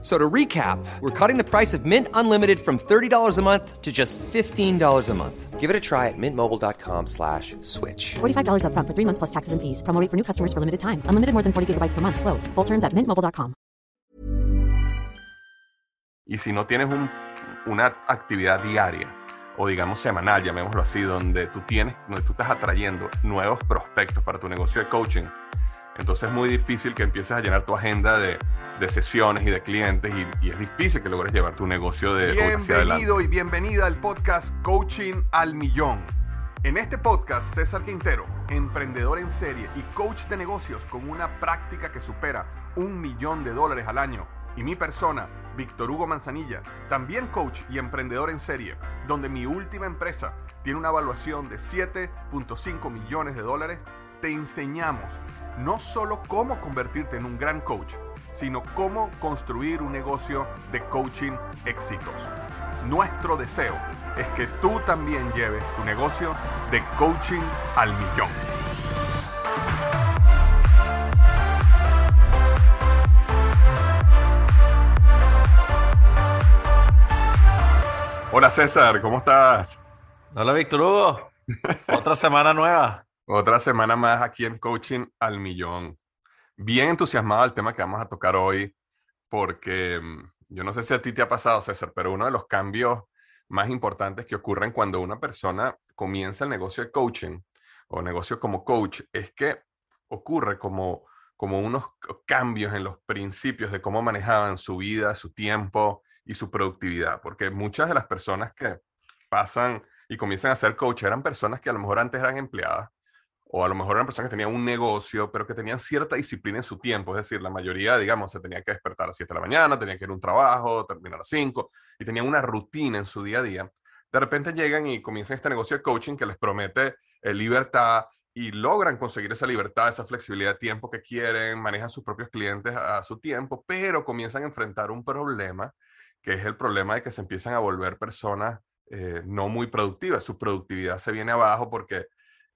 So to recap, we're cutting the price of Mint Unlimited from $30 a month to just $15 a month. Give it a try at mintmobile.com slash switch. $45 upfront for three months plus taxes and fees. Promo rate for new customers for limited time. Unlimited more than 40 gigabytes per month. Slows. Full terms at mintmobile.com. Y si no tienes un, una actividad diaria o digamos semanal, llamémoslo así, donde tú tienes, donde tú estás atrayendo nuevos prospectos para tu negocio de coaching, entonces es muy difícil que empieces a llenar tu agenda de, de sesiones y de clientes y, y, es difícil que logres llevar tu negocio de hacia adelante. Bienvenido y bienvenida al podcast Coaching al Millón. En este podcast, César Quintero, emprendedor en serie y coach de negocios con una práctica que supera un millón de dólares al año, y mi persona, Víctor Hugo Manzanilla, también coach y emprendedor en serie, donde mi última empresa tiene una evaluación de 7.5 millones de dólares, te enseñamos no solo cómo convertirte en un gran coach, sino cómo construir un negocio de coaching exitoso. Nuestro deseo es que tú también lleves tu negocio de coaching al millón. Hola César, ¿cómo estás? Hola Víctor Hugo. Otra semana nueva. Otra semana más aquí en Coaching al Millón. Bien entusiasmado al tema que vamos a tocar hoy, porque mm, yo no sé si a ti te ha pasado, César, pero uno de los cambios más importantes que ocurren cuando una persona comienza el negocio de coaching o negocio como coach es que ocurre como, como unos cambios en los principios de cómo manejaban su vida, su tiempo y su productividad, porque muchas de las personas que pasan y comienzan a ser coach eran personas que a lo mejor antes eran empleadas o a lo mejor eran personas que tenían un negocio, pero que tenían cierta disciplina en su tiempo. Es decir, la mayoría, digamos, se tenía que despertar a las 7 de la mañana, tenía que ir a un trabajo, terminar a las 5, y tenían una rutina en su día a día. De repente llegan y comienzan este negocio de coaching que les promete eh, libertad y logran conseguir esa libertad, esa flexibilidad de tiempo que quieren, manejan sus propios clientes a, su tiempo, pero comienzan a enfrentar un problema, que es el problema de que se empiezan a volver personas eh, no muy productivas. Su productividad se viene abajo porque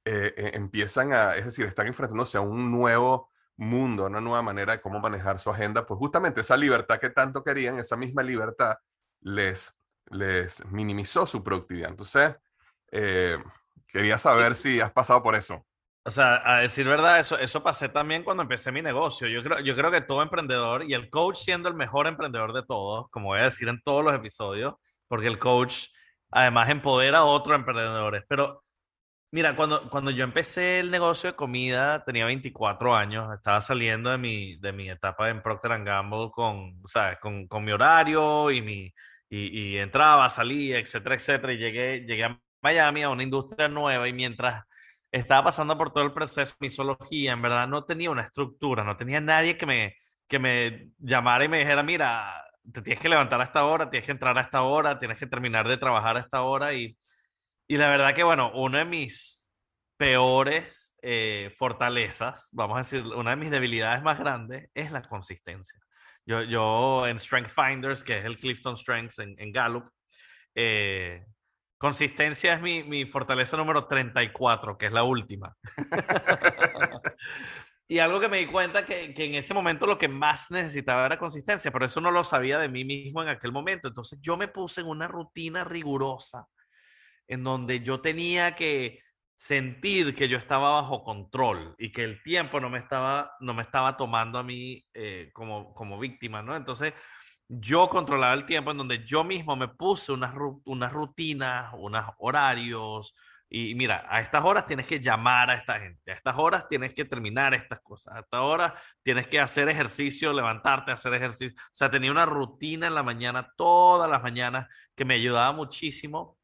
eh, eh, empiezan a, es decir, están enfrentándose a un nuevo mundo, una nueva manera de cómo manejar su agenda, pues justamente esa libertad que tanto querían, esa misma libertad les, les minimizó su productividad. Entonces, eh, quería saber si has pasado por eso. O sea, a decir verdad, eso, eso pasé también cuando empecé mi negocio. Yo creo, yo creo que todo emprendedor y el coach siendo el mejor emprendedor de todos, como voy a decir en todos los episodios, porque el coach además empodera a otros emprendedores. Pero Mira, cuando, cuando yo empecé el negocio de comida, tenía 24 años, estaba saliendo de mi, de mi etapa en Procter Gamble con, ¿sabes? Con, con mi horario y, mi, y, y, entraba, salía, etcétera, etcétera, y llegué, llegué a Miami, a una industria nueva, y mientras estaba pasando por todo el proceso de misología, en verdad no tenía una estructura, no tenía nadie que me, que me llamara y me dijera, mira, te tienes que levantar a esta hora, tienes que entrar a esta hora, tienes que terminar de trabajar a esta hora, y y la verdad que, bueno, una de mis peores eh, fortalezas, vamos a decir, una de mis debilidades más grandes es la consistencia. Yo, yo en Strength Finders, que es el Clifton Strengths en, en Gallup, eh, consistencia es mi, mi, fortaleza número 34, que es la última. y algo que me di cuenta que, que en ese momento lo que más necesitaba era consistencia, pero eso no lo sabía de mí mismo en aquel momento. Entonces yo me puse en una rutina rigurosa en donde yo tenía que sentir que yo estaba bajo control y que el tiempo no me estaba, no me estaba tomando a mí eh, como, como víctima, ¿no? Entonces, yo controlaba el tiempo en donde yo mismo me puse unas, unas rutinas, unos horarios, y mira, a estas horas tienes que llamar a esta gente, a estas horas tienes que terminar estas cosas, a estas horas tienes que hacer ejercicio, levantarte, hacer ejercicio. O sea, tenía una rutina en la mañana, todas las mañanas, que me ayudaba muchísimo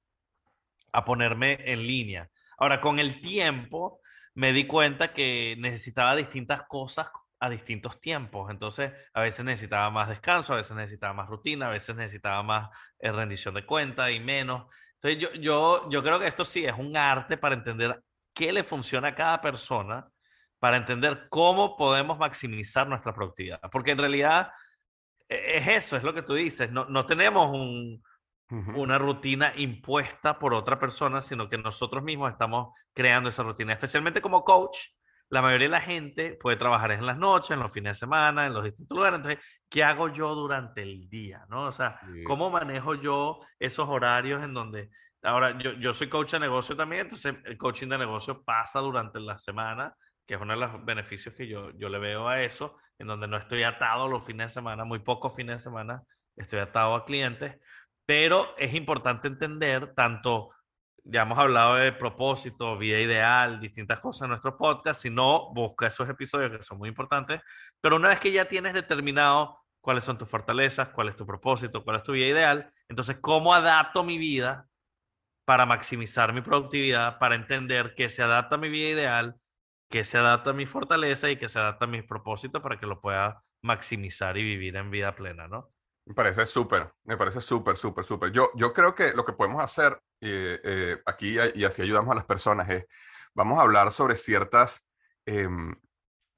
a ponerme en línea. Ahora, con el tiempo me di cuenta que necesitaba distintas cosas a distintos tiempos. Entonces, a veces necesitaba más descanso, a veces necesitaba más rutina, a veces necesitaba más eh, rendición de cuenta y menos. Entonces, yo, yo, yo creo que esto sí es un arte para entender qué le funciona a cada persona para entender cómo podemos maximizar nuestra productividad. Porque en realidad e, es eso, es lo que tú dices. No, no tenemos un, una rutina impuesta por otra persona, sino que nosotros mismos estamos creando esa rutina. Especialmente como coach, la mayoría de la gente puede trabajar en las noches, en los fines de semana, en los distintos lugares. Entonces, ¿qué hago yo durante el día? ¿no? O sea, ¿cómo manejo yo esos horarios en donde... Ahora, yo, yo soy coach de negocio también, entonces el coaching de negocio pasa durante la semana, que es uno de los beneficios que yo, yo le veo a eso, en donde no estoy atado los fines de semana, muy pocos fines de semana estoy atado a clientes, pero es importante entender tanto ya hemos hablado de propósito, vida ideal, distintas cosas en nuestro podcast. Si no, busca esos episodios que son muy importantes. Pero una vez que ya tienes determinado cuáles son tus fortalezas, cuál es tu propósito, cuál es tu vida ideal, entonces, ¿cómo adapto mi vida para maximizar mi productividad, para entender que se adapta a mi vida ideal, que se adapta a mi fortaleza y que se adapta a mis propósitos para que lo pueda maximizar y vivir en vida plena, ¿no? Me parece súper, me parece súper, súper, súper. Yo, yo creo que lo que podemos hacer eh, eh, aquí y así ayudamos a las personas es, vamos a hablar sobre ciertas, em,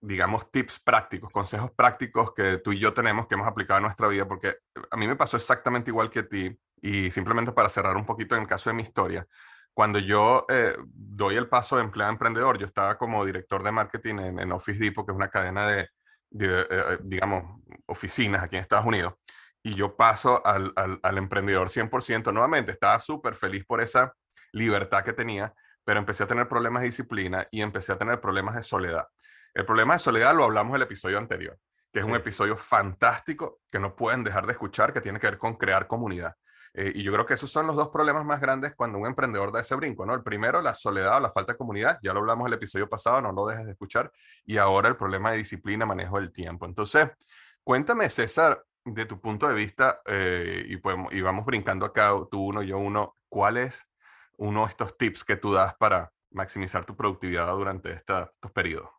digamos, tips prácticos, consejos prácticos que tú y yo tenemos, que hemos aplicado en nuestra vida, porque a mí me pasó exactamente igual que a ti, y simplemente para cerrar un poquito en el caso de mi historia, cuando yo eh, doy el paso de empleado emprendedor, yo estaba como director de marketing en, en Office Depot, que es una cadena de, de digamos, oficinas aquí en Estados Unidos y yo paso al, al, emprendedor 100% nuevamente. Estaba súper feliz por esa libertad que tenía, pero empecé a tener problemas de disciplina y empecé a tener problemas de soledad. El problema de soledad lo hablamos en el episodio anterior, que es un episodio fantástico que no pueden dejar de escuchar, que tiene que ver con crear comunidad. Eh, y yo creo que esos son los dos problemas más grandes cuando un emprendedor da ese brinco, ¿no? El primero, la soledad o la falta de comunidad, ya lo hablamos en el episodio pasado, no lo dejes de escuchar. Y ahora el problema de disciplina, manejo del tiempo. Entonces, cuéntame, César, de tu punto de vista, eh, y, podemos, y vamos brincando acá, tú uno, yo uno, ¿cuál es uno de estos tips que tú das para maximizar tu productividad durante esta, estos periodos?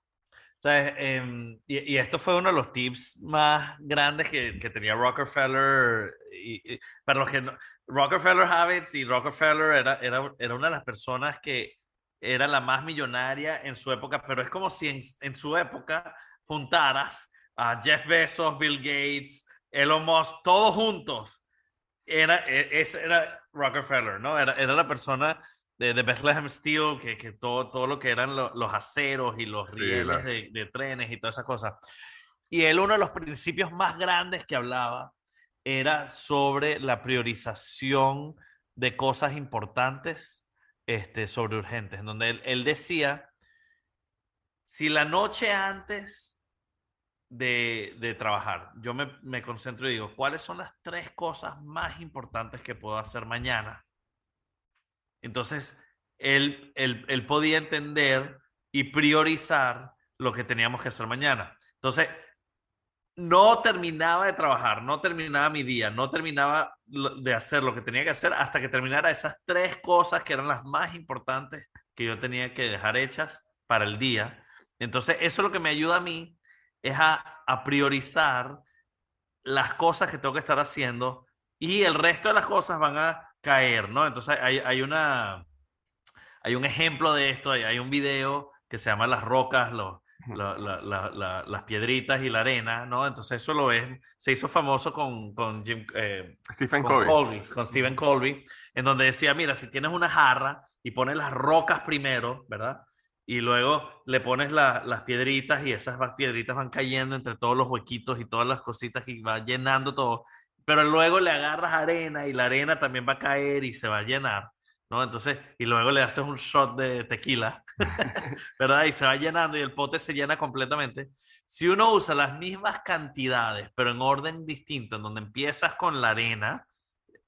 Em, y, esto fue uno de los tips más grandes que, que tenía Rockefeller. Y, para los que no, Rockefeller Habits y Rockefeller era, era, era, una de las personas que era la más millonaria en su época, pero es como si en, en su época juntaras a Jeff Bezos, Bill Gates, Elon Musk, todos juntos, era, e, ese era Rockefeller, ¿no? Era, era la persona de, de, Bethlehem Steel, que, que todo, todo lo que eran los aceros y los rieles de, de, trenes y todas esas cosas. Y él, uno de los principios más grandes que hablaba era sobre la priorización de cosas importantes este, sobre urgentes, en donde él, él decía, si la noche antes de, trabajar. Yo me, concentro y digo, ¿cuáles son las tres cosas más importantes que puedo hacer mañana? Entonces, él, él, podía entender y priorizar lo que teníamos que hacer mañana. Entonces, no terminaba de trabajar, no terminaba mi día, no terminaba de hacer lo que tenía que hacer hasta que terminara esas tres cosas que eran las más importantes que yo tenía que dejar hechas para el día. Entonces, eso es lo que me ayuda a mí es a, priorizar las cosas que tengo que estar haciendo y el resto de las cosas van a caer, ¿no? Entonces hay, hay una, hay un ejemplo de esto, hay, hay, un video que se llama Las rocas, los, las piedritas y la arena, ¿no? Entonces eso lo ves, se hizo famoso con, con Jim, eh, Stephen Colby. con Stephen Colby, en donde decía, mira, si tienes una jarra y pones las rocas primero, ¿verdad? Y luego le pones las piedritas y esas piedritas van cayendo entre todos los huequitos y todas las cositas y va llenando todo. Pero luego le agarras arena y la arena también va a caer y se va a llenar, ¿no? Entonces, y luego le haces un shot de tequila, ¿verdad? Y se va llenando y el pote se llena completamente. Si uno usa las mismas cantidades, pero en orden distinto, en donde empiezas con la arena,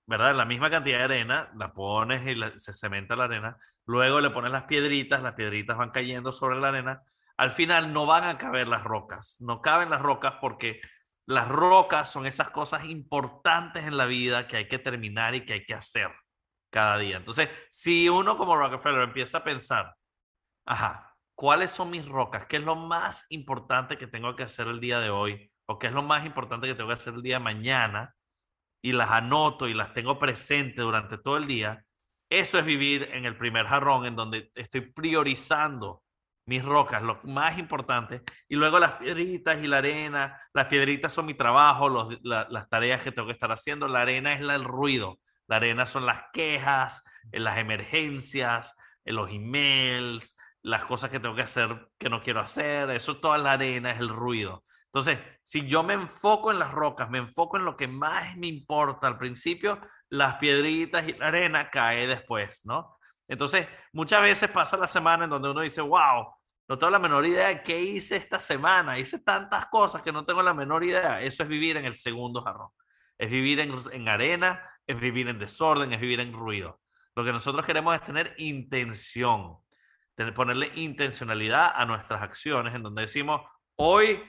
¿verdad? La misma cantidad de arena, la pones y se cementa la arena, luego le pones las piedritas, las piedritas van cayendo sobre la arena, al final no van a caber las rocas, no caben las rocas porque las rocas son esas cosas importantes en la vida que hay que terminar y que hay que hacer cada día. Entonces, si uno como Rockefeller empieza a pensar, ajá, ¿cuáles son mis rocas? ¿Qué es lo más importante que tengo que hacer el día de hoy? ¿O qué es lo más importante que tengo que hacer el día de mañana? Y las anoto y las tengo presentes durante todo el día eso es vivir en el primer jarrón, en donde estoy priorizando mis rocas, lo más importante. Y luego las piedritas y la arena. Las piedritas son mi trabajo, las tareas que tengo que estar haciendo. La arena es el ruido. La arena son las quejas, eh, las emergencias, eh, los emails, las cosas que tengo que hacer que no quiero hacer. Eso toda la arena es el ruido. Entonces, si yo me enfoco en las rocas, me enfoco en lo que más me importa al principio, las piedritas y la arena cae después, ¿no? Entonces, muchas veces pasa la semana en donde uno dice, wow, no tengo la menor idea de qué hice esta semana, hice tantas cosas que no tengo la menor idea. Eso es vivir en el segundo jarrón. Es vivir en, arena, es vivir en desorden, es vivir en ruido. Lo que nosotros queremos es tener intención, tener, ponerle intencionalidad a nuestras acciones, en donde decimos, hoy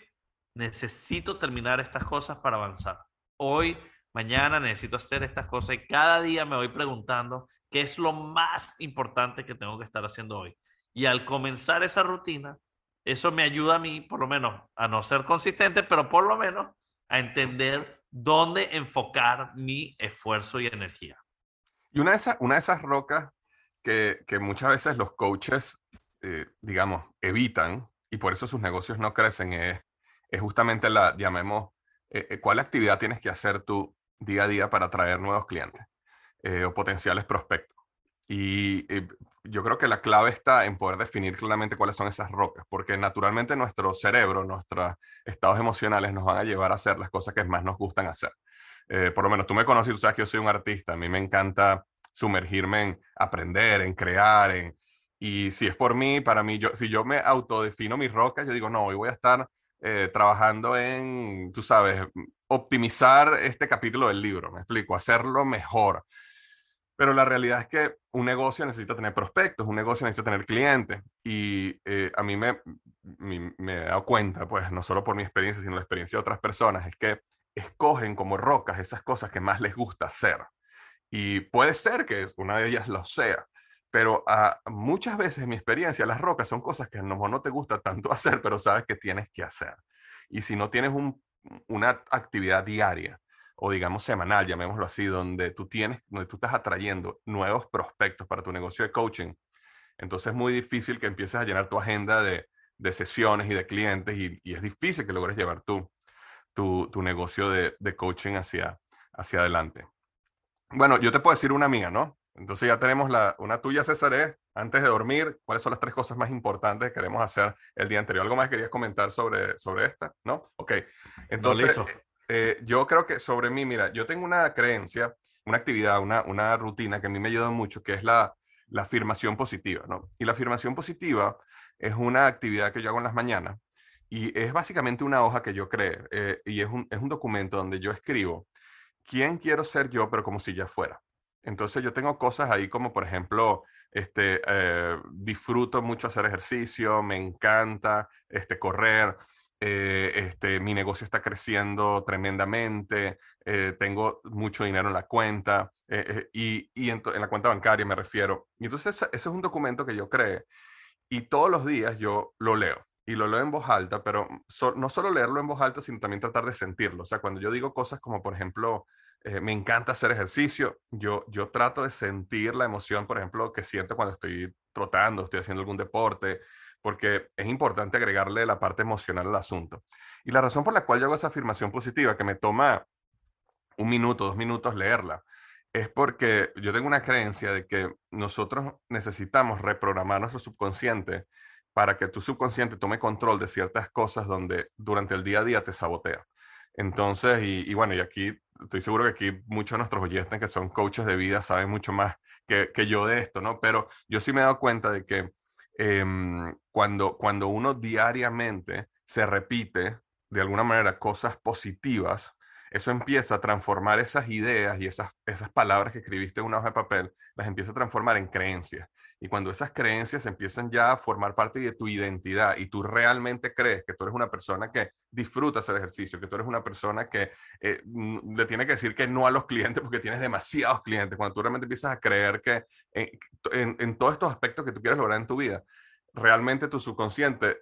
necesito terminar estas cosas para avanzar. Hoy, mañana necesito hacer estas cosas y cada día me voy preguntando qué es lo más importante que tengo que estar haciendo hoy. Y al comenzar esa rutina, eso me ayuda a mí, por lo menos, a no ser consistente, pero por lo menos a entender dónde enfocar mi esfuerzo y energía. Y una de esas, una de esas rocas que, que muchas veces los coaches, eh, digamos, evitan y por eso sus negocios no crecen es, es justamente la, llamemos, eh, eh, cuál actividad tienes que hacer tú día a día para atraer nuevos clientes. Eh, o potenciales prospectos. Y eh, yo creo que la clave está en poder definir claramente cuáles son esas rocas, porque naturalmente nuestro cerebro, nuestros estados emocionales nos van a llevar a hacer las cosas que más nos gustan hacer. Por lo menos tú me conoces tú sabes que yo soy un artista, a mí me encanta sumergirme en aprender, en crear, en, y si es por mí, para mí, yo, si yo me autodefino mis rocas, yo digo, no, hoy voy a estar trabajando en, tú sabes, optimizar este capítulo del libro, me explico, hacerlo mejor, pero la realidad es que un negocio necesita tener prospectos, un negocio necesita tener clientes. Y eh, a mí me, me, he dado cuenta, pues no solo por mi experiencia, sino la experiencia de otras personas, es que escogen como rocas esas cosas que más les gusta hacer. Y puede ser que una de ellas lo sea, pero uh, muchas veces en mi experiencia las rocas son cosas que no, no te gusta tanto hacer, pero sabes que tienes que hacer. Y si no tienes un, una actividad diaria o digamos semanal, llamémoslo así, donde tú tienes, donde tú estás atrayendo nuevos prospectos para tu negocio de coaching, entonces es muy difícil que empieces a llenar tu agenda de, de sesiones y de clientes y, y, es difícil que logres llevar tu, tu, tu negocio de, de, coaching hacia, hacia adelante. Bueno, yo te puedo decir una mía, ¿no? Entonces ya tenemos la, una tuya, César, antes de dormir, ¿cuáles son las tres cosas más importantes que queremos hacer el día anterior? ¿Algo más querías comentar sobre, sobre esta? ¿No? Ok. Entonces, no, eh, yo creo que sobre mí, mira, yo tengo una creencia, una actividad, una, una rutina que a mí me ayuda mucho, que es la, la afirmación positiva, ¿no? Y la afirmación positiva es una actividad que yo hago en las mañanas y es básicamente una hoja que yo creé eh, y es un, es un documento donde yo escribo quién quiero ser yo, pero como si ya fuera. Entonces yo tengo cosas ahí como, por ejemplo, este, eh, disfruto mucho hacer ejercicio, me encanta este, correr, eh, este, mi negocio está creciendo tremendamente, eh, tengo mucho dinero en la cuenta y, y en, la cuenta bancaria me refiero. Y entonces ese es un documento que yo creé y todos los días yo lo leo y lo leo en voz alta, pero so, no solo leerlo en voz alta, sino también tratar de sentirlo. O sea, cuando yo digo cosas como, por ejemplo, eh, me encanta hacer ejercicio, yo, yo trato de sentir la emoción, por ejemplo, que siento cuando estoy trotando, estoy haciendo algún deporte, porque es importante agregarle la parte emocional al asunto. Y la razón por la cual yo hago esa afirmación positiva, que me toma un minuto, dos minutos leerla, es porque yo tengo una creencia de que nosotros necesitamos reprogramar nuestro subconsciente para que tu subconsciente tome control de ciertas cosas donde durante el día a día te sabotea. Entonces, y, y bueno, y aquí estoy seguro que aquí muchos de nuestros oyentes que son coaches de vida saben mucho más que, que yo de esto, ¿no? Pero yo sí me he dado cuenta de que eh, cuando, cuando uno diariamente se repite de alguna manera cosas positivas, eso empieza a transformar esas ideas y esas, esas palabras que escribiste en una hoja de papel, las empieza a transformar en creencias. Y cuando esas creencias empiezan ya a formar parte de tu identidad y tú realmente crees que tú eres una persona que disfruta hacer ejercicio, que tú eres una persona que eh, le tiene que decir que no a los clientes porque tienes demasiados clientes, cuando tú realmente empiezas a creer que en, en, en todos estos aspectos que tú quieres lograr en tu vida, realmente tu subconsciente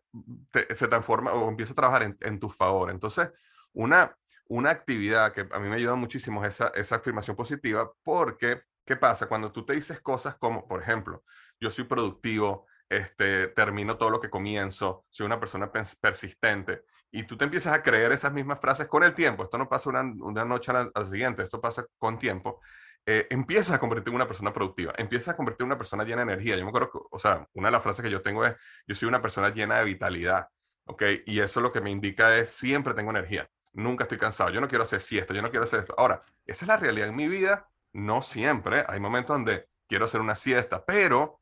te, se transforma o empieza a trabajar en, en tu favor. Entonces, una, una actividad que a mí me ayuda muchísimo es esa, esa afirmación positiva porque, ¿qué pasa? Cuando tú te dices cosas como, por ejemplo, yo soy productivo, este, termino todo lo que comienzo, soy una persona persistente. Y tú te empiezas a creer esas mismas frases con el tiempo. Esto no pasa una, una noche a la, siguiente, esto pasa con tiempo. Eh, empiezas a convertirte en una persona productiva, empiezas a convertirte en una persona llena de energía. Yo me acuerdo, que, o sea, una de las frases que yo tengo es, yo soy una persona llena de vitalidad, ¿ok? Y eso lo que me indica es, siempre tengo energía, nunca estoy cansado, yo no quiero hacer siesta, yo no quiero hacer esto. Ahora, esa es la realidad en mi vida, no siempre, hay momentos donde quiero hacer una siesta, pero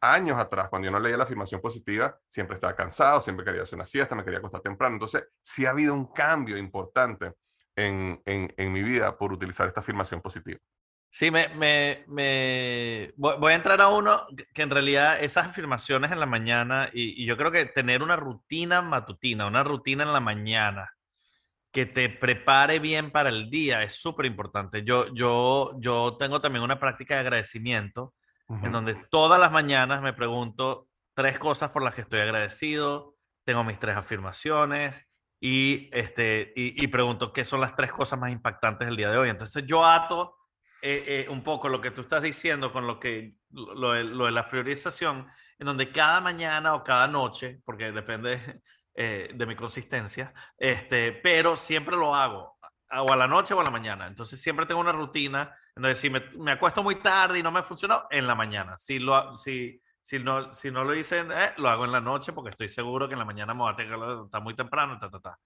años atrás, cuando yo no leía la afirmación positiva, siempre estaba cansado, siempre quería hacer una siesta, me quería acostar temprano. Entonces, sí ha habido un cambio importante en, en, mi vida por utilizar esta afirmación positiva. Sí, me, me, me... Voy, a entrar a uno que en realidad esas afirmaciones en la mañana, y, y, yo creo que tener una rutina matutina, una rutina en la mañana que te prepare bien para el día es súper importante. Yo, yo, yo tengo también una práctica de agradecimiento en donde todas las mañanas me pregunto tres cosas por las que estoy agradecido, tengo mis tres afirmaciones y, este, y, pregunto qué son las tres cosas más impactantes del día de hoy. Entonces yo ato eh, eh, un poco lo que tú estás diciendo con lo, que, lo, lo de la priorización, en donde cada mañana o cada noche, porque depende eh, de mi consistencia, este, pero siempre lo hago o a la noche o a la mañana. Entonces siempre tengo una rutina entonces, si me, me, acuesto muy tarde y no me funcionó, en la mañana. Si, lo, si, si, no, si no lo hice, eh, lo hago en la noche porque estoy seguro que en la mañana me va a tener está muy temprano. Ta, ta, ta.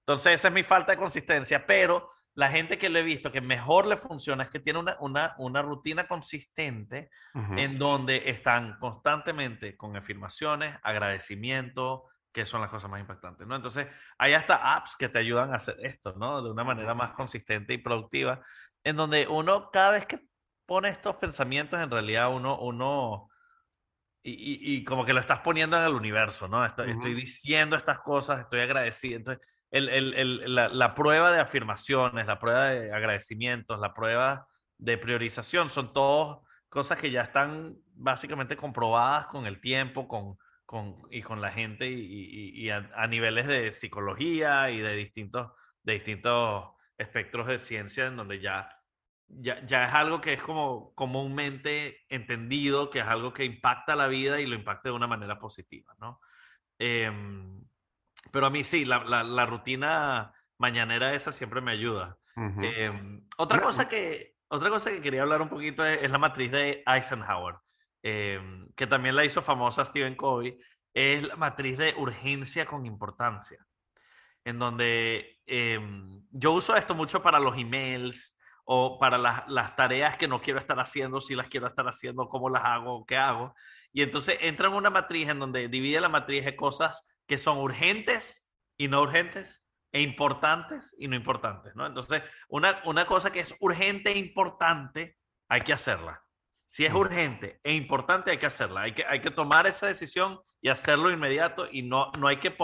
Entonces, esa es mi falta de consistencia, pero la gente que lo he visto que mejor le funciona es que tiene una, una, una rutina consistente en donde están constantemente con afirmaciones, agradecimiento, que son las cosas más impactantes, ¿no? Entonces, hay hasta apps que te ayudan a hacer esto, ¿no? De una manera más consistente y productiva en donde uno cada vez que pone estos pensamientos, en realidad uno, uno y, y, como que lo estás poniendo en el universo, ¿no? Estoy, estoy diciendo estas cosas, estoy agradecido. Entonces, el, el, el, la, la, prueba de afirmaciones, la prueba de agradecimientos, la prueba de priorización, son todas cosas que ya están básicamente comprobadas con el tiempo, con, con, y con la gente y, y a, a, niveles de psicología y de distintos, de distintos espectros de ciencia en donde ya, ya, ya, es algo que es como comúnmente entendido, que es algo que impacta la vida y lo impacta de una manera positiva, ¿no? Em, pero a mí sí, la, la, rutina mañanera esa siempre me ayuda. Em, otra, cosa que, otra cosa que quería hablar un poquito es, la matriz de Eisenhower, em, que también la hizo famosa Stephen Covey, es la matriz de urgencia con importancia en donde em, yo uso esto mucho para los emails o para las, tareas que no quiero estar haciendo, si las quiero estar haciendo, cómo las hago, qué hago. Y entonces entra en una matriz en donde divide la matriz de cosas que son urgentes y no urgentes, e importantes y no importantes, ¿no? Entonces, una, una cosa que es urgente e importante, hay que hacerla. Si es urgente e importante, hay que hacerla. Hay que, hay que tomar esa decisión y hacerlo inmediato y no, no, hay, que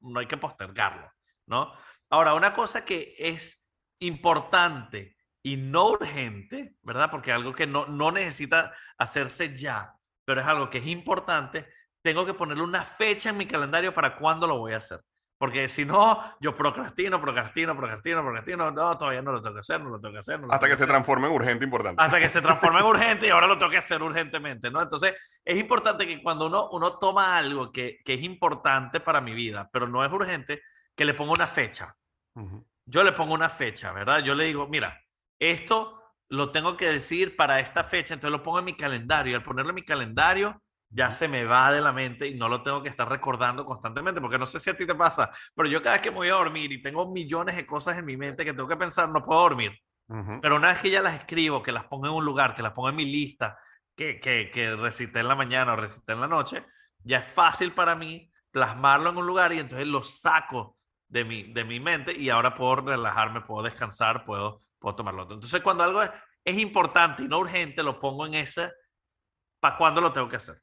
no hay que postergarlo. ¿no? Ahora, una cosa que es importante y no urgente, ¿verdad? Porque algo que no, no necesita hacerse ya, pero es algo que es importante, tengo que ponerle una fecha en mi calendario para cuándo lo voy a hacer. Porque si no, yo procrastino, procrastino, procrastino, procrastino. No, todavía no lo tengo que hacer, no lo tengo que hacer. Hasta que, se transforme en urgente importante. Hasta que se transforme en urgente y ahora lo tengo que hacer urgentemente, ¿no? Entonces, es importante que cuando uno, uno toma algo que, que es importante para mi vida, pero no es urgente, que le ponga una fecha. Yo le pongo una fecha, ¿verdad? Yo le digo, mira, esto lo tengo que decir para esta fecha, entonces lo pongo en mi calendario. Y al ponerlo en mi calendario, ya se me va de la mente y no lo tengo que estar recordando constantemente, porque no sé si a ti te pasa, pero yo cada vez que me voy a dormir y tengo millones de cosas en mi mente que tengo que pensar, no puedo dormir. Pero una vez que ya las escribo, que las pongo en un lugar, que las pongo en mi lista, que, que, que recité en la mañana o recité en la noche, ya es fácil para mí plasmarlo en un lugar y entonces lo saco de mi, de mi mente y ahora puedo relajarme, puedo descansar, puedo, puedo tomarlo. Entonces, cuando algo es, es importante y no urgente, lo pongo en ese, ¿para cuándo lo tengo que hacer?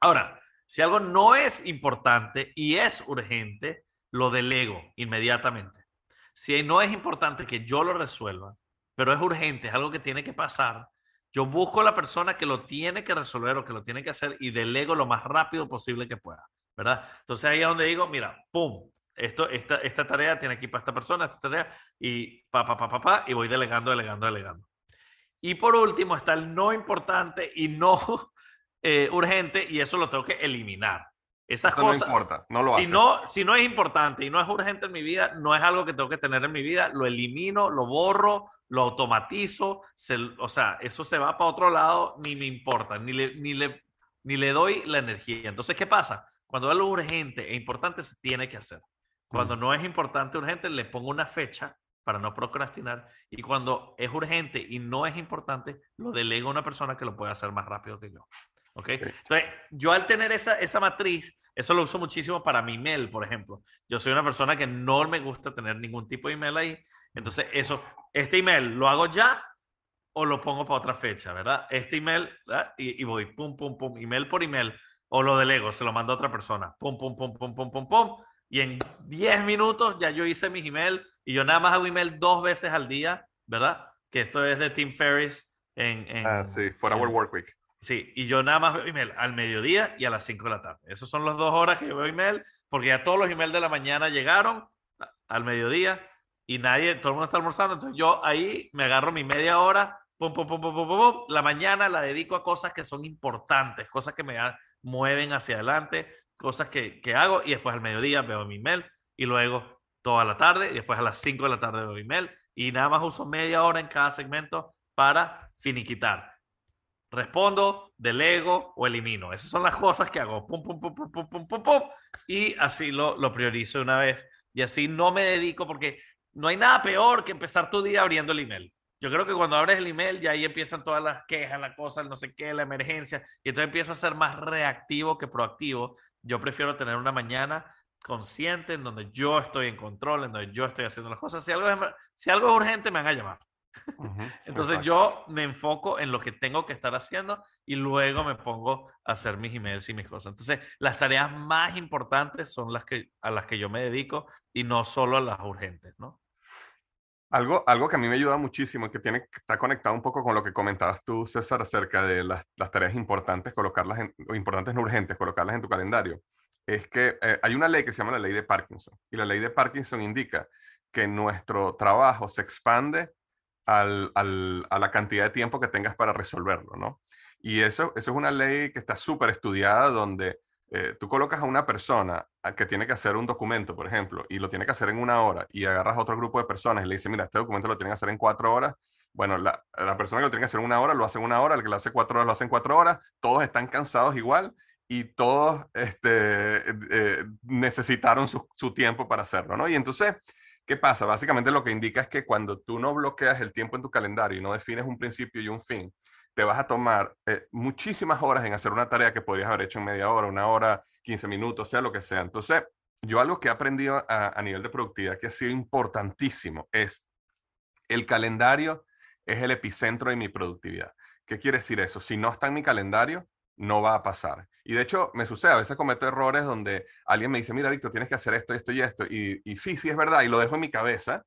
Ahora, si algo no es importante y es urgente, lo delego inmediatamente. Si no es importante que yo lo resuelva, pero es urgente, es algo que tiene que pasar, yo busco a la persona que lo tiene que resolver o que lo tiene que hacer y delego lo más rápido posible que pueda, ¿verdad? Entonces ahí es donde digo, mira, pum, esto, esta, tarea tiene aquí para esta persona, esta tarea, y pa, pa, pa, y voy delegando, delegando, delegando. Y por último está el no importante y no eh, urgente y eso lo tengo que eliminar. Esas Eso cosas. no importa, no lo si haces. no, si no es importante y no es urgente en mi vida, no es algo que tengo que tener en mi vida, lo elimino, lo borro, lo automatizo, se- o sea, eso se va para otro lado, ni me importa, ni le, ni, le, ni le doy la energía. Entonces, ¿qué pasa? Cuando algo urgente e importante se tiene que hacer. Cuando no es importante, urgente, le pongo una fecha para no procrastinar. Y cuando es urgente y no es importante, lo delego a una persona que lo puede hacer más rápido que yo. ¿Ok? Sí. Entonces, yo al tener esa, esa matriz, eso lo uso muchísimo para mi email, por ejemplo. Yo soy una persona que no me gusta tener ningún tipo de email ahí. Entonces, eso, este email, ¿lo hago ya o lo pongo para otra fecha, verdad? Este email, ¿verdad? Y, y voy, pum, pum, pum, email por email, o lo delego, se lo mando a otra persona, pum, pum, pum, pum, pum, pum, pum. Y en 10 minutos ya yo hice mis email y yo nada más hago email dos veces al día, ¿verdad? Que esto es de Tim Ferriss en... en Ah, sí, for our work week. Sí, y yo nada más veo email al mediodía y a las 5 de la tarde. Esas son las dos horas que yo veo email, porque ya todos los emails de la mañana llegaron al mediodía y nadie, todo el mundo está almorzando. Entonces yo ahí me agarro mi media hora, pum, pum, pum, pum, pum, pum. La mañana la dedico a cosas que son importantes, cosas que me mueven hacia adelante, cosas que, hago y después al mediodía veo mi email y luego toda la tarde y después a las 5 de la tarde veo email y nada más uso media hora en cada segmento para finiquitar respondo, delego o elimino. Esas son las cosas que hago. Pum, pum, pum, pum, pum, pum, pum, pum. Y así lo, lo priorizo una vez. Y así no me dedico porque no hay nada peor que empezar tu día abriendo el email. Yo creo que cuando abres el email ya ahí empiezan todas las quejas, la cosa, el no sé qué, la emergencia. Y entonces empiezo a ser más reactivo que proactivo. Yo prefiero tener una mañana consciente en donde yo estoy en control, en donde yo estoy haciendo las cosas. Si algo si algo es urgente, me van a llamar. Ujú, Entonces exacto. yo me enfoco en lo que tengo que estar haciendo y luego me pongo a hacer mis emails y mis cosas. Entonces las tareas más importantes son las que a las que yo me dedico y no solo a las urgentes, ¿no? Algo, algo que a mí me ayuda muchísimo, que tiene, está conectado un poco con lo que comentabas tú, César, acerca de las, las tareas importantes, colocarlas en, importantes no urgentes, colocarlas en tu calendario, es que eh, hay una ley que se llama la ley de Parkinson. Y la ley de Parkinson indica que nuestro trabajo se expande al- al- a la cantidad de tiempo que tengas para resolverlo, ¿no? Y eso, eso es una ley que está súper estudiada donde eh, tú colocas a una persona que tiene que hacer un documento, por ejemplo, y lo tiene que hacer en una hora, y agarras a otro grupo de personas y le dices, mira, este documento lo tienen que hacer en cuatro horas. Bueno, la, la persona que lo tiene que hacer en una hora lo hace en una hora, el que lo hace cuatro horas lo hace en cuatro horas, todos están cansados igual y todos este, eh, necesitaron su, su tiempo para hacerlo, ¿no? Y entonces, ¿qué pasa? Básicamente lo que indica es que cuando tú no bloqueas el tiempo en tu calendario y no defines un principio y un fin, te vas a tomar eh, muchísimas horas en hacer una tarea que podrías haber hecho en media hora, una hora, 15 minutos, sea lo que sea. Entonces, yo algo que he aprendido a, a nivel de productividad que ha sido importantísimo es el calendario es el epicentro de mi productividad. ¿Qué quiere decir eso? Si no está en mi calendario, no va a pasar. Y de hecho, me sucede, a veces cometo errores donde alguien me dice, mira, Víctor, tienes que hacer esto, esto y esto. Y, y sí, sí, es verdad, y lo dejo en mi cabeza,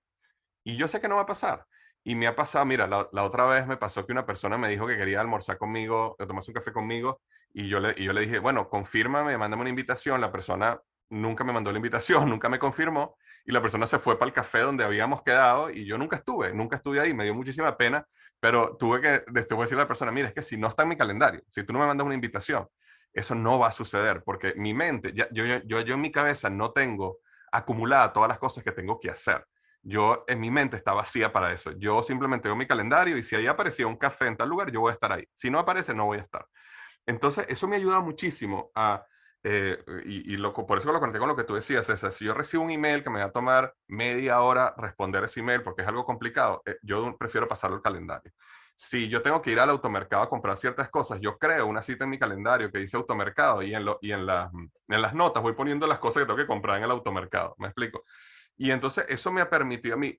y yo sé que no va a pasar. Y me ha pasado, mira, la, la otra vez me pasó que una persona me dijo que quería almorzar conmigo, o tomarse un café conmigo, y yo le, y yo le dije, bueno, confírmame, mándame una invitación. La persona nunca me mandó la invitación, nunca me confirmó, y la persona se fue para el café donde habíamos quedado, y yo nunca estuve, nunca estuve ahí, me dio muchísima pena, pero tuve que después decirle a la persona, mira, es que si no está en mi calendario, si tú no me mandas una invitación, eso no va a suceder, porque mi mente, ya, yo, yo, yo, en mi cabeza no tengo acumulada todas las cosas que tengo que hacer. Yo en mi mente está vacía para eso. Yo simplemente veo mi calendario y si ahí aparecía un café en tal lugar, yo voy a estar ahí. Si no aparece, no voy a estar. Entonces, eso me ayuda muchísimo a, eh, y, y lo, por eso lo conecté con lo que tú decías, César. Si yo recibo un email que me va a tomar media hora responder ese email porque es algo complicado, eh, yo prefiero pasarlo al calendario. Si yo tengo que ir al automercado a comprar ciertas cosas, yo creo una cita en mi calendario que dice automercado y en, lo, y en, la, en las notas voy poniendo las cosas que tengo que comprar en el automercado. ¿Me explico? Y entonces eso me ha permitido a mí,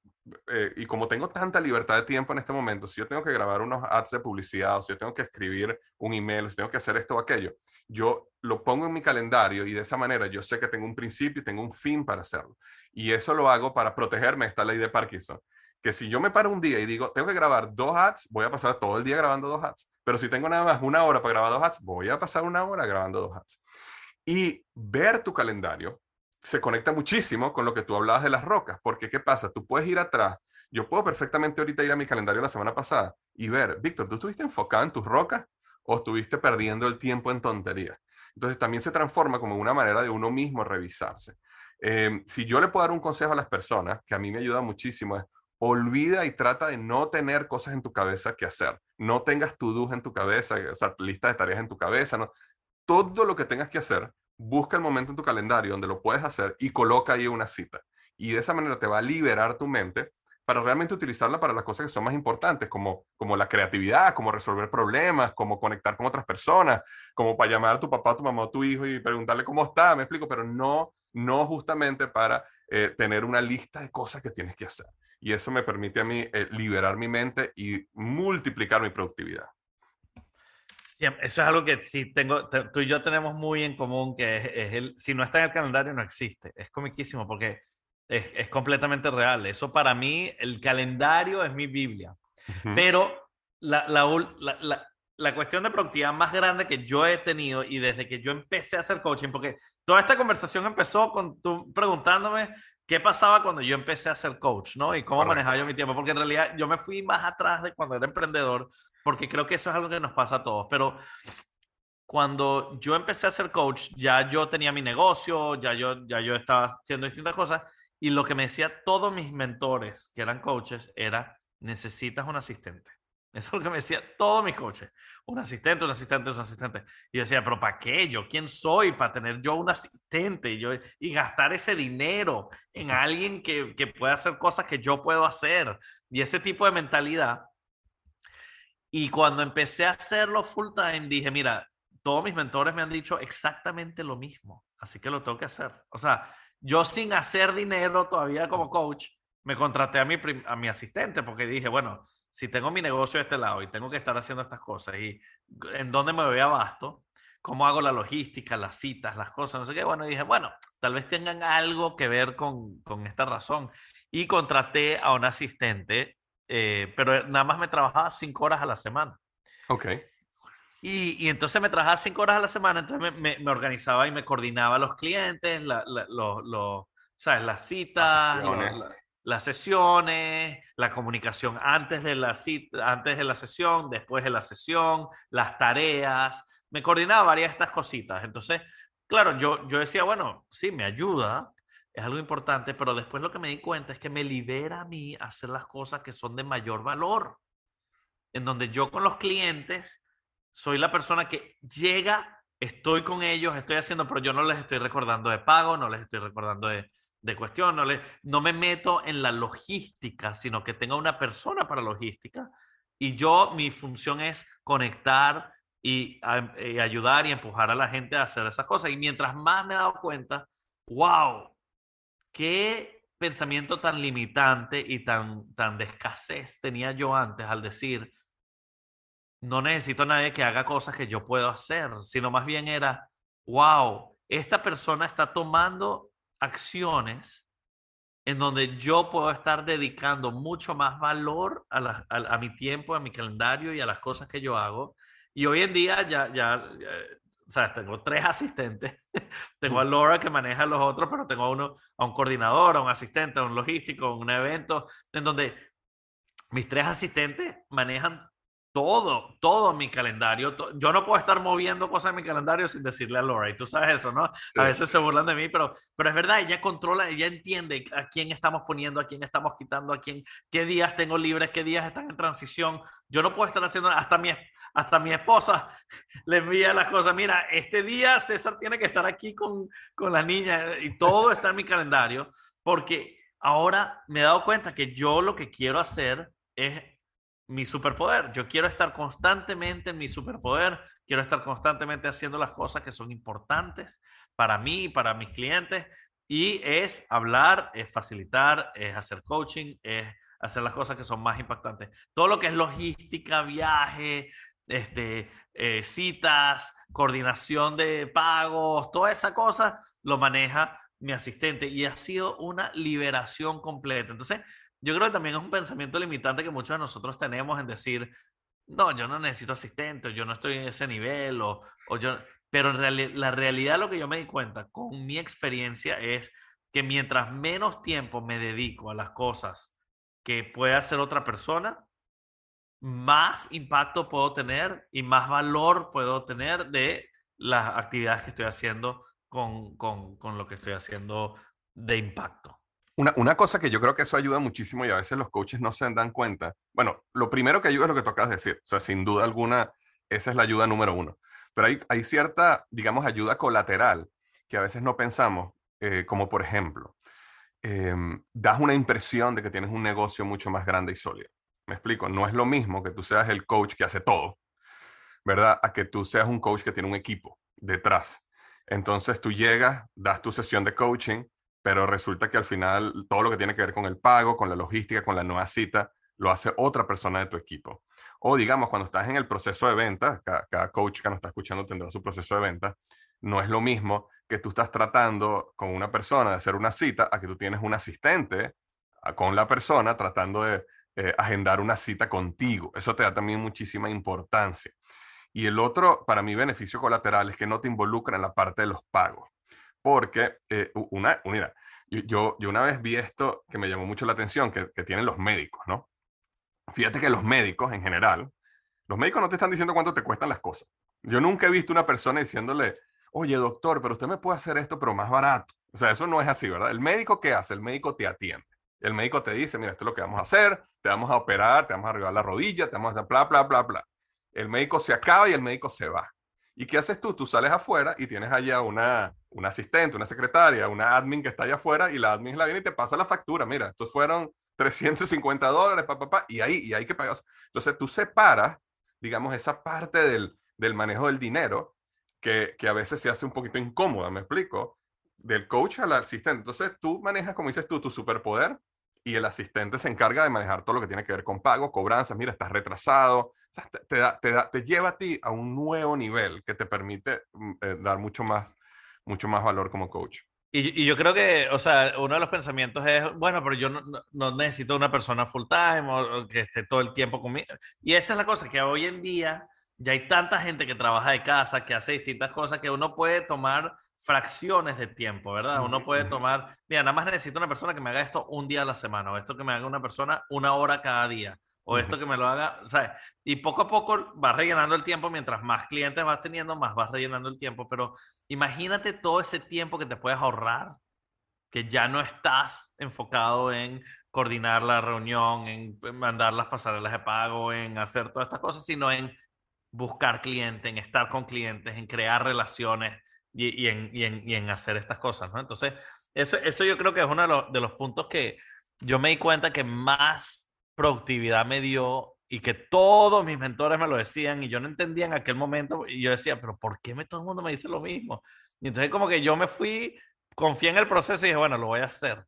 eh, y como tengo tanta libertad de tiempo en este momento, si yo tengo que grabar unos ads de publicidad, o si yo tengo que escribir un email, o si tengo que hacer esto o aquello, yo lo pongo en mi calendario y de esa manera yo sé que tengo un principio y tengo un fin para hacerlo. Y eso lo hago para protegerme de esta ley de Parkinson. Que si yo me paro un día y digo, tengo que grabar dos ads, voy a pasar todo el día grabando dos ads. Pero si tengo nada más una hora para grabar dos ads, voy a pasar una hora grabando dos ads. Y ver tu calendario se conecta muchísimo con lo que tú hablabas de las rocas, porque ¿qué pasa? Tú puedes ir atrás. Yo puedo perfectamente ahorita ir a mi calendario la semana pasada y ver, Víctor, ¿tú estuviste enfocado en tus rocas o estuviste perdiendo el tiempo en tonterías. Entonces también se transforma como una manera de uno mismo revisarse. Em, si yo le puedo dar un consejo a las personas, que a mí me ayuda muchísimo, es olvida y trata de no tener cosas en tu cabeza que hacer. No tengas tu en tu cabeza, o sea, lista de tareas en tu cabeza. Todo lo que tengas que hacer, busca el momento en tu calendario donde lo puedes hacer y coloca ahí una cita. Y de esa manera te va a liberar tu mente para realmente utilizarla para las cosas que son más importantes, como, como la creatividad, como resolver problemas, como conectar con otras personas, como para llamar a tu papá, tu mamá o tu hijo y preguntarle cómo está, me explico, pero no, no justamente para eh, tener una lista de cosas que tienes que hacer. Y eso me permite a mí eh, liberar mi mente y multiplicar mi productividad. eso es algo que sí tengo, tú y yo tenemos muy en común, que es, el, si no está en el calendario no existe. Es comiquísimo porque es, es, completamente real. Eso para mí, el calendario es mi Biblia. Pero la, la, la, la, cuestión de productividad más grande que yo he tenido y desde que yo empecé a hacer coaching, porque toda esta conversación empezó con tú preguntándome qué pasaba cuando yo empecé a ser coach, ¿no? Y cómo manejaba yo mi tiempo, porque en realidad yo me fui más atrás de cuando era emprendedor, porque creo que eso es algo que nos pasa a todos, pero cuando yo empecé a ser coach, ya yo tenía mi negocio, ya yo, ya yo estaba haciendo distintas cosas, y lo que me decía todos mis mentores, que eran coaches, era, necesitas un asistente. Eso es lo que me decía todos mis coaches. Un asistente, un asistente, un asistente. Y yo decía, pero ¿para qué? ¿Yo quién soy para tener yo un asistente? Y, yo, y gastar ese dinero en alguien que, que pueda hacer cosas que yo puedo hacer. Y ese tipo de mentalidad. Y cuando empecé a hacerlo full time, dije, mira, todos mis mentores me han dicho exactamente lo mismo. Así que lo tengo que hacer. O sea, yo sin hacer dinero todavía como coach, me contraté a mi, a mi asistente porque dije, bueno, si tengo mi negocio de este lado y tengo que estar haciendo estas cosas y en dónde me voy abasto, cómo hago la logística, las citas, las cosas, no sé qué, bueno, dije, bueno, tal vez tengan algo que ver con, con esta razón. Y contraté a un asistente, eh, pero nada más me trabajaba cinco horas a la semana. Ok. Y, y entonces me trabajaba cinco horas a la semana, entonces me, me, organizaba y me coordinaba los clientes, la, la, los, los, ¿sabes? las citas, las sesiones, la comunicación antes de la, antes de la sesión, después de la sesión, las tareas. Me coordinaba varias de estas cositas. Entonces, claro, yo, yo decía, bueno, sí, me ayuda, es algo importante, pero después lo que me di cuenta es que me libera a mí hacer las cosas que son de mayor valor. En donde yo con los clientes soy la persona que llega, estoy con ellos, estoy haciendo, pero yo no les estoy recordando de pago, no les estoy recordando de, de cuestión, no, me meto en la logística, sino que tenga una persona para logística. Y yo, mi función es conectar y, y, ayudar y empujar a la gente a hacer esas cosas. Y mientras más me he dado cuenta, wow, qué pensamiento tan limitante y tan, tan de escasez tenía yo antes al decir, no necesito a nadie que haga cosas que yo puedo hacer, sino más bien era, wow, esta persona está tomando acciones en donde yo puedo estar dedicando mucho más valor a, la, a, a, mi tiempo, a mi calendario y a las cosas que yo hago. Y hoy en día ya, ya, eh, o sea, tengo tres asistentes. tengo a Laura que maneja los otros, pero tengo a uno, a un coordinador, a un asistente, a un logístico, a un evento, en donde mis tres asistentes manejan todo, todo mi calendario. yo no puedo estar moviendo cosas en mi calendario sin decirle a Laura, y tú sabes eso, ¿no? A veces se burlan de mí, pero, pero es verdad, ella controla, ella entiende a quién estamos poniendo, a quién estamos quitando, a quién, qué días tengo libres, qué días están en transición. Yo no puedo estar haciendo, hasta mi, hasta mi esposa le envía las cosas, mira, este día César tiene que estar aquí con, con la niña y todo está en mi calendario, porque ahora me he dado cuenta que yo lo que quiero hacer es mi superpoder. Yo quiero estar constantemente en mi superpoder, quiero estar constantemente haciendo las cosas que son importantes para mí y para mis clientes. Y es hablar, es facilitar, es hacer coaching, es hacer las cosas que son más impactantes. Todo lo que es logística, viaje, este, eh, citas, coordinación de pagos, toda esa cosa lo maneja mi asistente y ha sido una liberación completa. Entonces, yo creo que también es un pensamiento limitante que muchos de nosotros tenemos en decir, no, yo no necesito asistente, yo no estoy en ese nivel, o, o yo... Pero en la realidad lo que yo me di cuenta con mi experiencia es que mientras menos tiempo me dedico a las cosas que puede hacer otra persona, más impacto puedo tener y más valor puedo tener de las actividades que estoy haciendo con, con, con lo que estoy haciendo de impacto. Una, una, cosa que yo creo que eso ayuda muchísimo y a veces los coaches no se dan cuenta. Bueno, lo primero que ayuda es lo que tocas decir. O sea, sin duda alguna, esa es la ayuda número uno. Pero hay, hay cierta, digamos, ayuda colateral que a veces no pensamos, eh, como por ejemplo, eh, das una impresión de que tienes un negocio mucho más grande y sólido. Me explico, no es lo mismo que tú seas el coach que hace todo, ¿verdad? A que tú seas un coach que tiene un equipo detrás. Entonces tú llegas, das tu sesión de coaching, pero resulta que al final todo lo que tiene que ver con el pago, con la logística, con la nueva cita, lo hace otra persona de tu equipo. O digamos, cuando estás en el proceso de venta, cada, coach que nos está escuchando tendrá su proceso de venta, no es lo mismo que tú estás tratando con una persona de hacer una cita a que tú tienes un asistente con la persona tratando de eh, agendar una cita contigo. Eso te da también muchísima importancia. Y el otro, para mí, beneficio colateral es que no te involucra en la parte de los pagos. Porque, eh, una, mira, yo, yo, una vez vi esto que me llamó mucho la atención, que, tienen los médicos, ¿no? Fíjate que los médicos en general, los médicos no te están diciendo cuánto te cuestan las cosas. Yo nunca he visto una persona diciéndole, oye, doctor, pero usted me puede hacer esto, pero más barato. O sea, eso no es así, ¿verdad? El médico, ¿qué hace? El médico te atiende. El médico te dice, mira, esto es lo que vamos a hacer, te vamos a operar, te vamos a arreglar la rodilla, te vamos a hacer bla, bla, bla, bla. El médico se acaba y el médico se va. ¿Y qué haces tú? Tú sales afuera y tienes allá una, una asistente, una secretaria, una admin que está allá afuera y la admin la viene y te pasa la factura. Mira, estos fueron 350 dólares, papá, pa, pa, y ahí, y hay que pagar. Entonces tú separas, digamos, esa parte del, del manejo del dinero que, que, a veces se hace un poquito incómoda, me explico, del coach al asistente. Entonces tú manejas, como dices tú, tu superpoder y el asistente se encarga de manejar todo lo que tiene que ver con pago, cobranzas, mira, estás retrasado, o sea, te, da, te, da, te, lleva a ti a un nuevo nivel que te permite mm, eh, dar mucho más, mucho más valor como coach. Y, yo creo que, o sea, uno de los pensamientos es, bueno, pero yo no, necesito una persona full time que esté todo el tiempo conmigo. Y esa es la cosa, que hoy en día ya hay tanta gente que trabaja de casa, que hace distintas cosas, que uno puede tomar fracciones de tiempo, ¿verdad? Uno puede tomar, mira, nada más necesito una persona que me haga esto un día a la semana, o esto que me haga una persona una hora cada día, o esto que me lo haga, ¿sabes? Y poco a poco vas rellenando el tiempo, mientras más clientes vas teniendo, más vas rellenando el tiempo, pero imagínate todo ese tiempo que te puedes ahorrar, que ya no estás enfocado en coordinar la reunión, en mandar las pasarelas de pago, en hacer todas estas cosas, sino en buscar clientes, en estar con clientes, en crear relaciones y, en, hacer estas cosas, ¿no? Entonces, eso, yo creo que es uno de los, de los puntos que yo me di cuenta que más productividad me dio y que todos mis mentores me lo decían y yo no entendía en aquel momento y yo decía, pero ¿por qué me, todo el mundo me dice lo mismo? Y entonces como que yo me fui, confié en el proceso y dije, bueno, lo voy a hacer.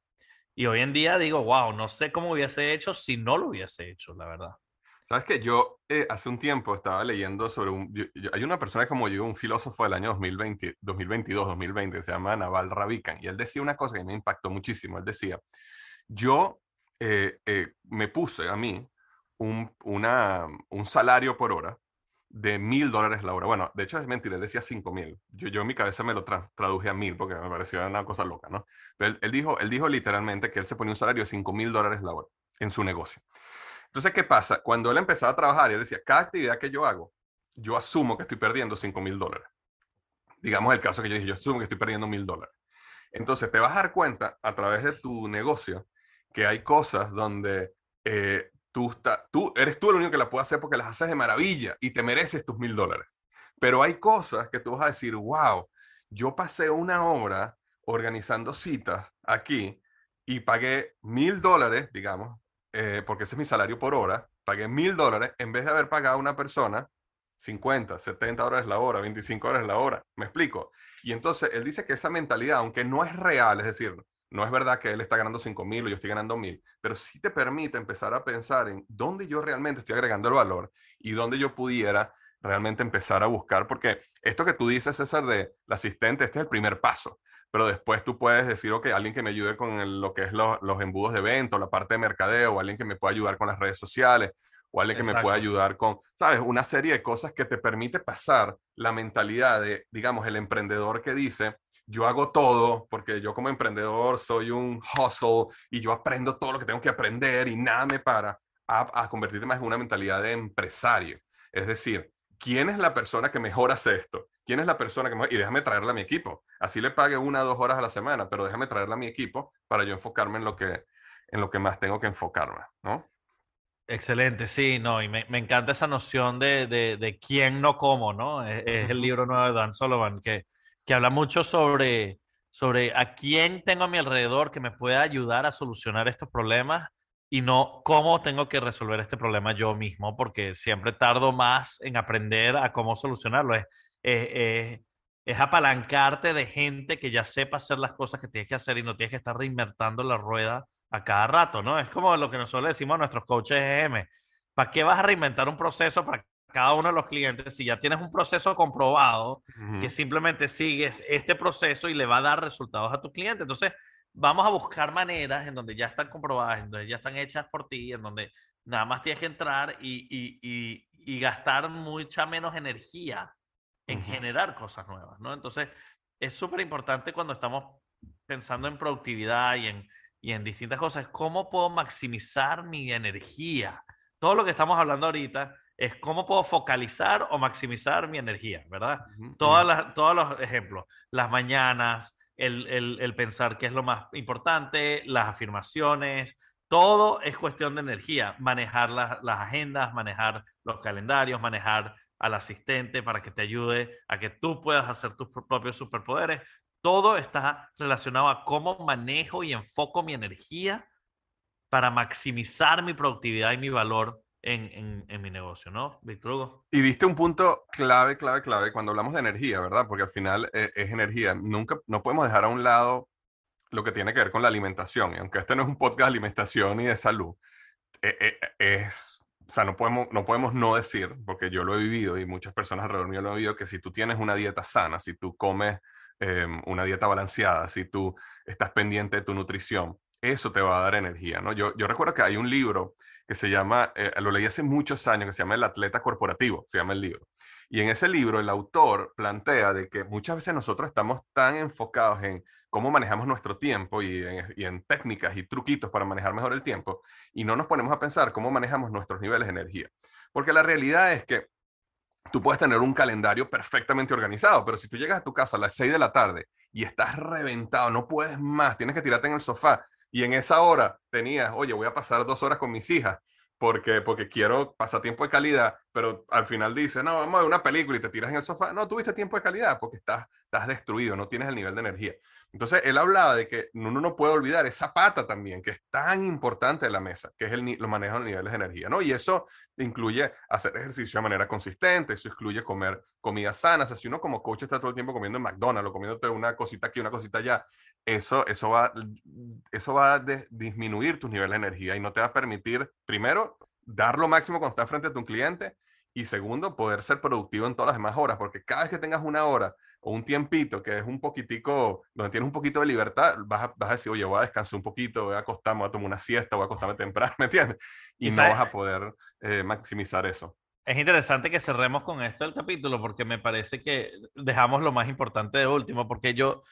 Y hoy en día digo, wow, no sé cómo hubiese hecho si no lo hubiese hecho, la verdad. Sabes que yo eh, hace un tiempo estaba leyendo sobre un. Yo, yo, hay una persona como yo, un filósofo del año 2020, 2022, 2020, se llama Naval Ravikant, y él decía una cosa que me impactó muchísimo. Él decía: Yo eh, eh, me puse a mí un, una, un salario por hora de mil dólares la hora. Bueno, de hecho es mentira, él decía cinco mil. Yo, yo en mi cabeza me lo tra traduje a mil porque me parecía una cosa loca, ¿no? Pero él, él, dijo, él dijo literalmente que él se ponía un salario de cinco mil dólares la hora en su negocio. Entonces, ¿qué pasa? Cuando él empezaba a trabajar, él decía, cada actividad que yo hago, yo asumo que estoy perdiendo 5 mil dólares. Digamos el caso que yo dije, yo asumo que estoy perdiendo mil dólares. Entonces, te vas a dar cuenta a través de tu negocio que hay cosas donde eh, tú, eres tú el único que la puede hacer porque las haces de maravilla y te mereces tus mil dólares. Pero hay cosas que tú vas a decir, wow, yo pasé una hora organizando citas aquí y pagué mil dólares, digamos, eh, porque ese es mi salario por hora, pagué mil dólares en vez de haber pagado a una persona 50, 70 dólares la hora, 25 dólares la hora. ¿Me explico? Y entonces él dice que esa mentalidad, aunque no es real, es decir, no es verdad que él está ganando 5 mil o yo estoy ganando mil, pero sí te permite empezar a pensar en dónde yo realmente estoy agregando el valor y dónde yo pudiera realmente empezar a buscar, porque esto que tú dices, César, de la asistente, este es el primer paso pero después tú puedes decir, ok, alguien que me ayude con el, lo que es lo, los embudos de evento, la parte de mercadeo, o alguien que me pueda ayudar con las redes sociales, o alguien Exacto. que me pueda ayudar con, ¿sabes? Una serie de cosas que te permite pasar la mentalidad de, digamos, el emprendedor que dice, yo hago todo porque yo como emprendedor soy un hustle y yo aprendo todo lo que tengo que aprender y nada me para, a, a convertirte más en una mentalidad de empresario. Es decir, ¿quién es la persona que mejor hace esto? ¿Quién es la persona que mejor? Y déjame traerla a mi equipo. Así le pague una o dos horas a la semana, pero déjame traerla a mi equipo para yo enfocarme en lo que, en lo que más tengo que enfocarme, ¿no? Excelente, sí, no, y me, me encanta esa noción de, de, de, quién no como, ¿no? Es, es, el libro nuevo de Dan Sullivan que, que habla mucho sobre, sobre a quién tengo a mi alrededor que me pueda ayudar a solucionar estos problemas y no cómo tengo que resolver este problema yo mismo, porque siempre tardo más en aprender a cómo solucionarlo. Es, es, es apalancarte de gente que ya sepa hacer las cosas que tienes que hacer y no tienes que estar reinvertando la rueda a cada rato, ¿no? Es como lo que nosotros decimos a nuestros coaches EM. ¿Para qué vas a reinventar un proceso para cada uno de los clientes si ya tienes un proceso comprobado uh -huh. que simplemente sigues este proceso y le va a dar resultados a tu cliente? Entonces, vamos a buscar maneras en donde ya están comprobadas, en donde ya están hechas por ti, en donde nada más tienes que entrar y, y, y, y gastar mucha menos energía en uh -huh. generar cosas nuevas, ¿no? Entonces, es súper importante cuando estamos pensando en productividad y en, y en distintas cosas, cómo puedo maximizar mi energía. Todo lo que estamos hablando ahorita es cómo puedo focalizar o maximizar mi energía, ¿verdad? Uh -huh. Todas las, todos los ejemplos, las mañanas, el, el, el, pensar qué es lo más importante, las afirmaciones, todo es cuestión de energía. Manejar la, las agendas, manejar los calendarios, manejar al asistente para que te ayude a que tú puedas hacer tus propios superpoderes. Todo está relacionado a cómo manejo y enfoco mi energía para maximizar mi productividad y mi valor en, en, mi negocio, ¿no, Víctor Hugo? Y diste un punto clave, clave, clave cuando hablamos de energía, ¿verdad? Porque al final eh, es energía. Nunca, no podemos dejar a un lado lo que tiene que ver con la alimentación. Y aunque este no es un podcast de alimentación y de salud, eh, eh, es, o sea, no podemos, no podemos no decir, porque yo lo he vivido y muchas personas alrededor mío lo han vivido, que si tú tienes una dieta sana, si tú comes eh, una dieta balanceada, si tú estás pendiente de tu nutrición, eso te va a dar energía, ¿no? Yo, yo recuerdo que hay un libro que se llama, eh, lo leí hace muchos años, que se llama El Atleta Corporativo, se llama el libro. Y en ese libro el autor plantea de que muchas veces nosotros estamos tan enfocados en cómo manejamos nuestro tiempo y en, técnicas y truquitos para manejar mejor el tiempo y no nos ponemos a pensar cómo manejamos nuestros niveles de energía. Porque la realidad es que tú puedes tener un calendario perfectamente organizado, pero si tú llegas a tu casa a las 6 de la tarde y estás reventado, no puedes más, tienes que tirarte en el sofá y en esa hora tenías, oye, voy a pasar dos horas con mis hijas porque, porque quiero pasar tiempo de calidad, pero al final dices, no, vamos a ver una película y te tiras en el sofá. No, tuviste tiempo de calidad porque estás, estás destruido, no tienes el nivel de energía. Entonces, él hablaba de que uno no puede olvidar esa pata también, que es tan importante en la mesa, que es el, los manejos de niveles de energía, ¿no? Y eso incluye hacer ejercicio de manera consistente, eso incluye comer comida sana. O sea, si uno como coach está todo el tiempo comiendo en McDonald's o comiéndote una cosita aquí, una cosita allá, eso, eso va, eso va a de, disminuir tus niveles de energía y no te va a permitir, primero, dar lo máximo cuando estás frente a tu cliente y segundo, poder ser productivo en todas las demás horas, porque cada vez que tengas una hora o un tiempito que es un poquitico, donde tienes un poquito de libertad, vas a, vas a decir, oye, voy a descansar un poquito, voy a acostarme, voy a tomar una siesta, voy a acostarme temprano, ¿me entiendes? Y, ¿Y no vas a poder eh, maximizar eso. Es interesante que cerremos con esto el capítulo porque me parece que dejamos lo más importante de último, porque yo,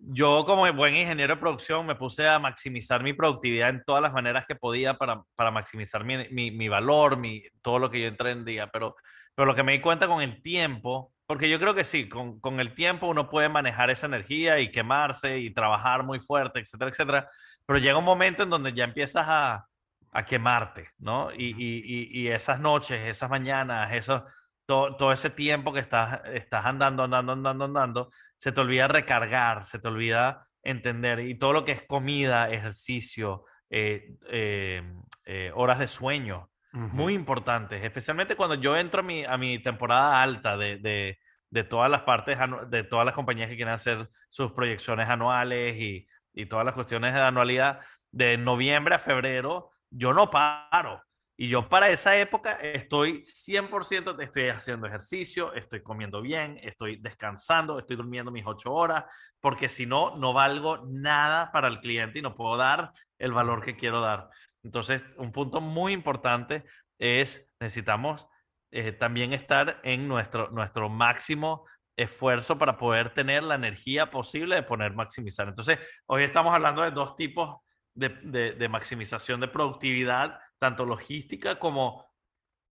yo como buen ingeniero de producción me puse a maximizar mi productividad en todas las maneras que podía para, para maximizar mi, mi, mi valor, mi, todo lo que yo emprendía, pero, pero lo que me di cuenta con el tiempo, porque yo creo que sí, con, con, el tiempo uno puede manejar esa energía y quemarse y trabajar muy fuerte, etcétera, etcétera, pero llega un momento en donde ya empiezas a, a quemarte, ¿no? Y, y, y, esas noches, esas mañanas, eso, todo, todo, ese tiempo que estás, estás andando, andando, andando, andando, se te olvida recargar, se te olvida entender, y todo lo que es comida, ejercicio, eh, eh, eh, horas de sueño, uh -huh. muy importantes, especialmente cuando yo entro a mi, a mi temporada alta de, de, de, todas las partes, de todas las compañías que quieren hacer sus proyecciones anuales y, y todas las cuestiones de anualidad, de noviembre a febrero, yo no paro. Y yo para esa época estoy 100%, estoy haciendo ejercicio, estoy comiendo bien, estoy descansando, estoy durmiendo mis ocho horas, porque si no, no valgo nada para el cliente y no puedo dar el valor que quiero dar. Entonces, un punto muy importante es, necesitamos eh, también estar en nuestro, nuestro máximo esfuerzo para poder tener la energía posible de poder maximizar. Entonces, hoy estamos hablando de dos tipos de maximización de productividad tanto logística como,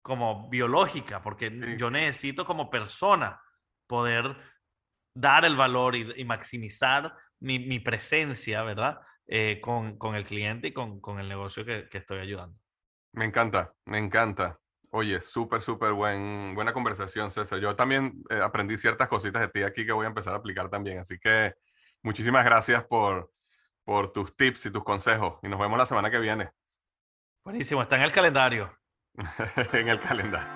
como biológica, porque yo necesito como persona poder dar el valor y, maximizar mi, mi, presencia, ¿verdad? Eh, con, con, el cliente y con, con el negocio que, que, estoy ayudando. Me encanta, me encanta. Oye, súper, súper buen, buena conversación, César. Yo también eh, aprendí ciertas cositas de ti aquí que voy a empezar a aplicar también. Así que muchísimas gracias por, por tus tips y tus consejos. Y nos vemos la semana que viene. Buenísimo, está en el calendario. en el calendario.